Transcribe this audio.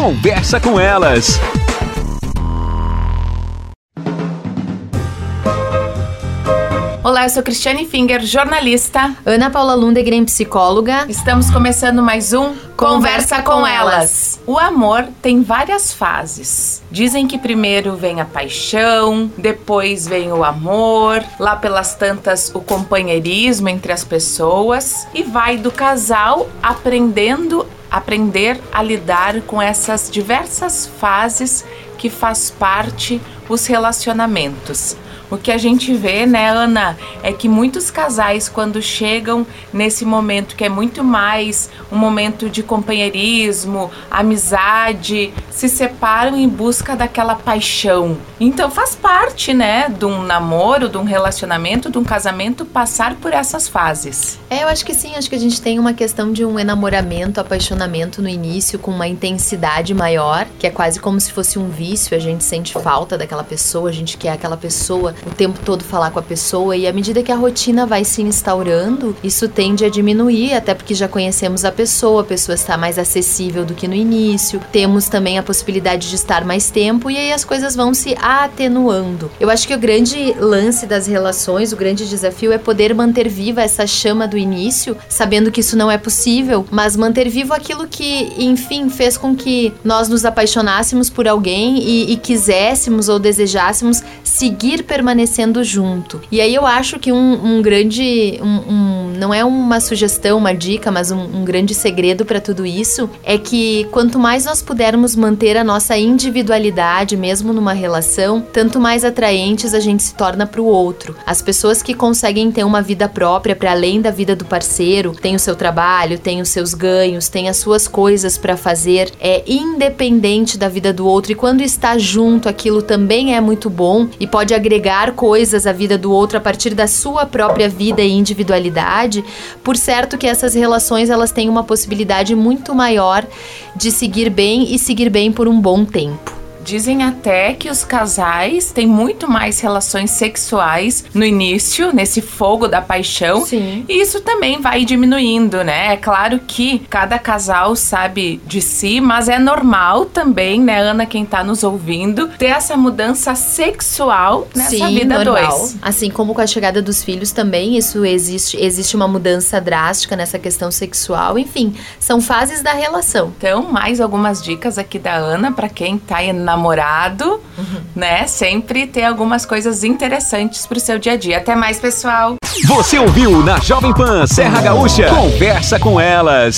Conversa com elas. Olá, eu sou Cristiane Finger, jornalista. Ana Paula Lundegren, psicóloga. Estamos começando mais um Conversa com Elas. O amor tem várias fases. Dizem que primeiro vem a paixão, depois vem o amor, lá pelas tantas o companheirismo entre as pessoas e vai do casal aprendendo aprender a lidar com essas diversas fases que faz parte os relacionamentos. O que a gente vê, né, Ana, é que muitos casais, quando chegam nesse momento que é muito mais um momento de companheirismo, amizade, se separam em busca daquela paixão. Então faz parte, né, de um namoro, de um relacionamento, de um casamento, passar por essas fases. É, eu acho que sim, acho que a gente tem uma questão de um enamoramento, apaixonamento no início com uma intensidade maior, que é quase como se fosse um vício, a gente sente falta daquela pessoa, a gente quer aquela pessoa o tempo todo falar com a pessoa e à medida que a rotina vai se instaurando, isso tende a diminuir, até porque já conhecemos a pessoa, a pessoa está mais acessível do que no início, temos também a possibilidade de estar mais tempo e aí as coisas vão se atenuando. Eu acho que o grande lance das relações, o grande desafio é poder manter viva essa chama do início, sabendo que isso não é possível, mas manter vivo aquilo que, enfim, fez com que nós nos apaixonássemos por alguém e, e quiséssemos ou desejássemos seguir permanecendo junto. E aí eu acho que um, um grande. Um, um, não é uma sugestão, uma dica, mas um grande segredo para tudo isso é que quanto mais nós pudermos manter a nossa individualidade, mesmo numa relação, tanto mais atraentes a gente se torna para o outro. As pessoas que conseguem ter uma vida própria para além da vida do parceiro, tem o seu trabalho, tem os seus ganhos, tem as suas coisas para fazer, é independente da vida do outro e quando está junto, aquilo também é muito bom e pode agregar coisas à vida do outro a partir da sua própria vida e individualidade, por certo que essas relações elas têm uma possibilidade muito maior de seguir bem e seguir bem por um bom tempo. Dizem até que os casais têm muito mais relações sexuais no início, nesse fogo da paixão. Sim. E isso também vai diminuindo, né? É claro que cada casal sabe de si, mas é normal também, né, Ana, quem tá nos ouvindo, ter essa mudança sexual nessa Sim, vida normal. dois. Assim como com a chegada dos filhos também, isso existe, existe uma mudança drástica nessa questão sexual. Enfim, são fases da relação. Então, mais algumas dicas aqui da Ana para quem tá namorado, né? Sempre ter algumas coisas interessantes pro seu dia a dia. Até mais, pessoal. Você ouviu na Jovem Pan Serra Gaúcha? Conversa com elas.